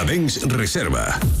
40 Dens Reserva.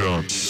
Sure.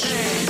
shame.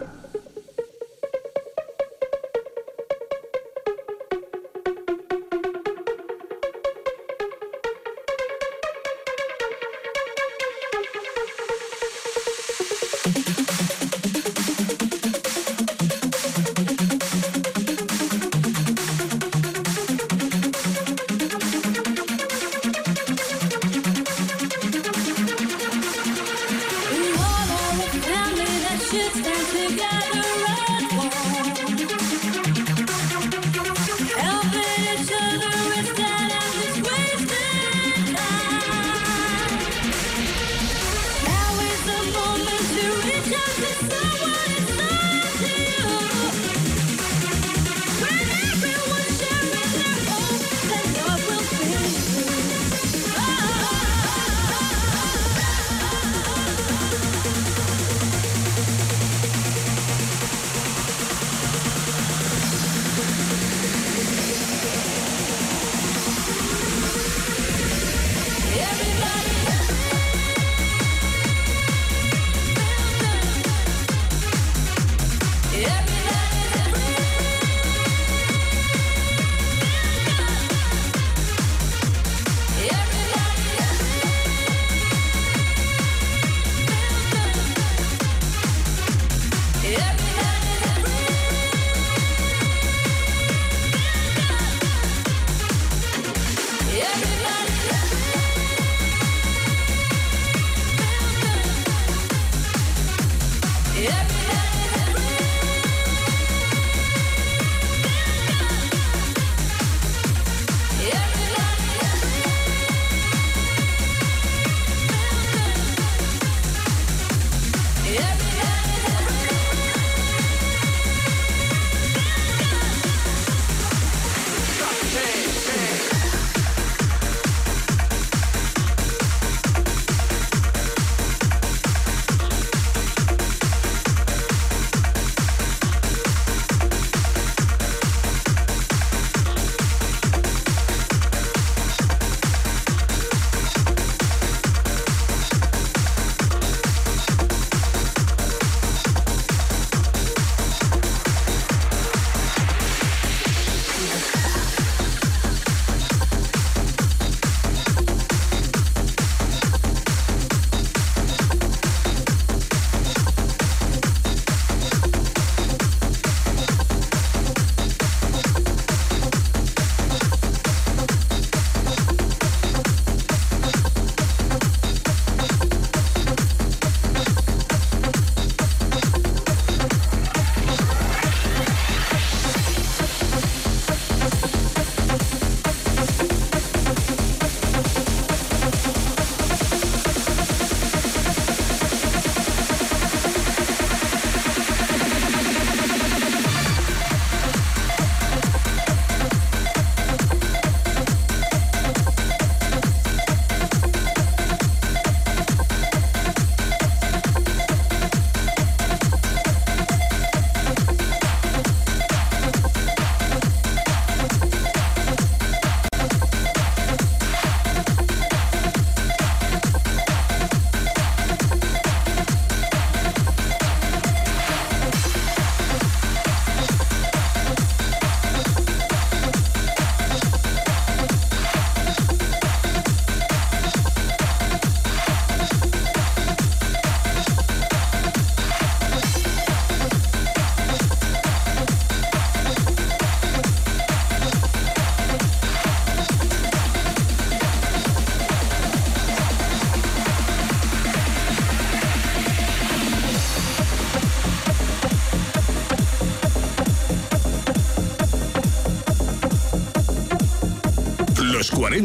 Los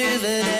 give it.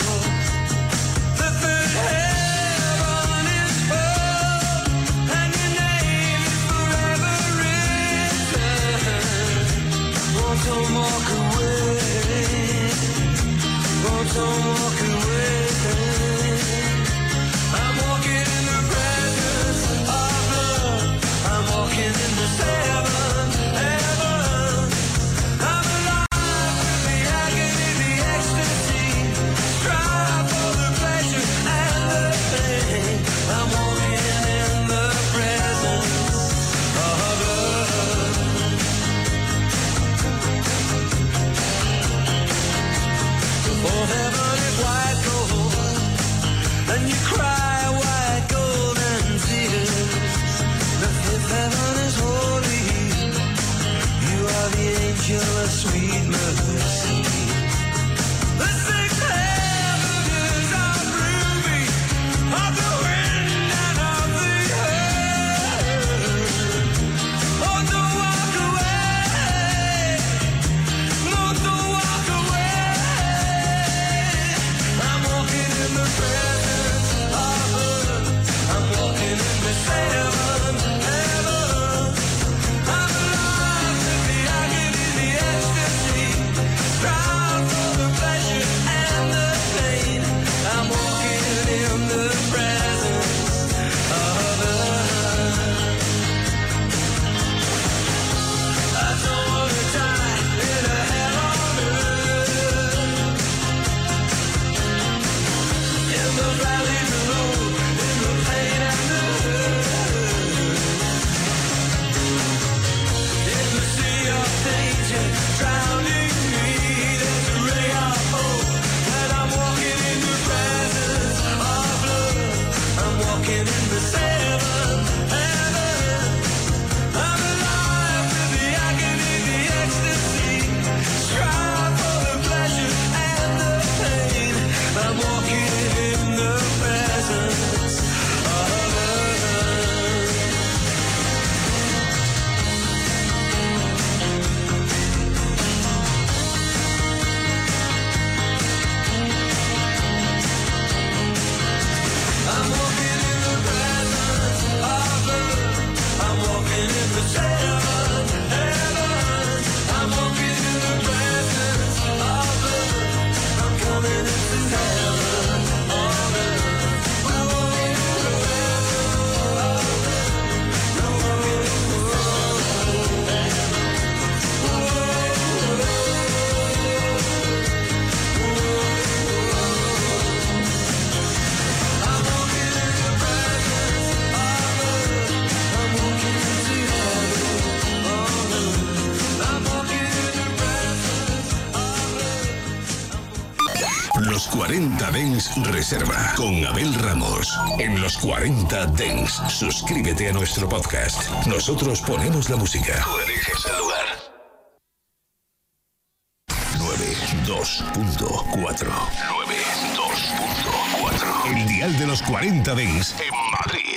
con Abel Ramos en los 40 Dents. Suscríbete a nuestro podcast. Nosotros ponemos la música. Tú eliges el lugar. 92.4 92.4 El dial de los 40 Dents en Madrid.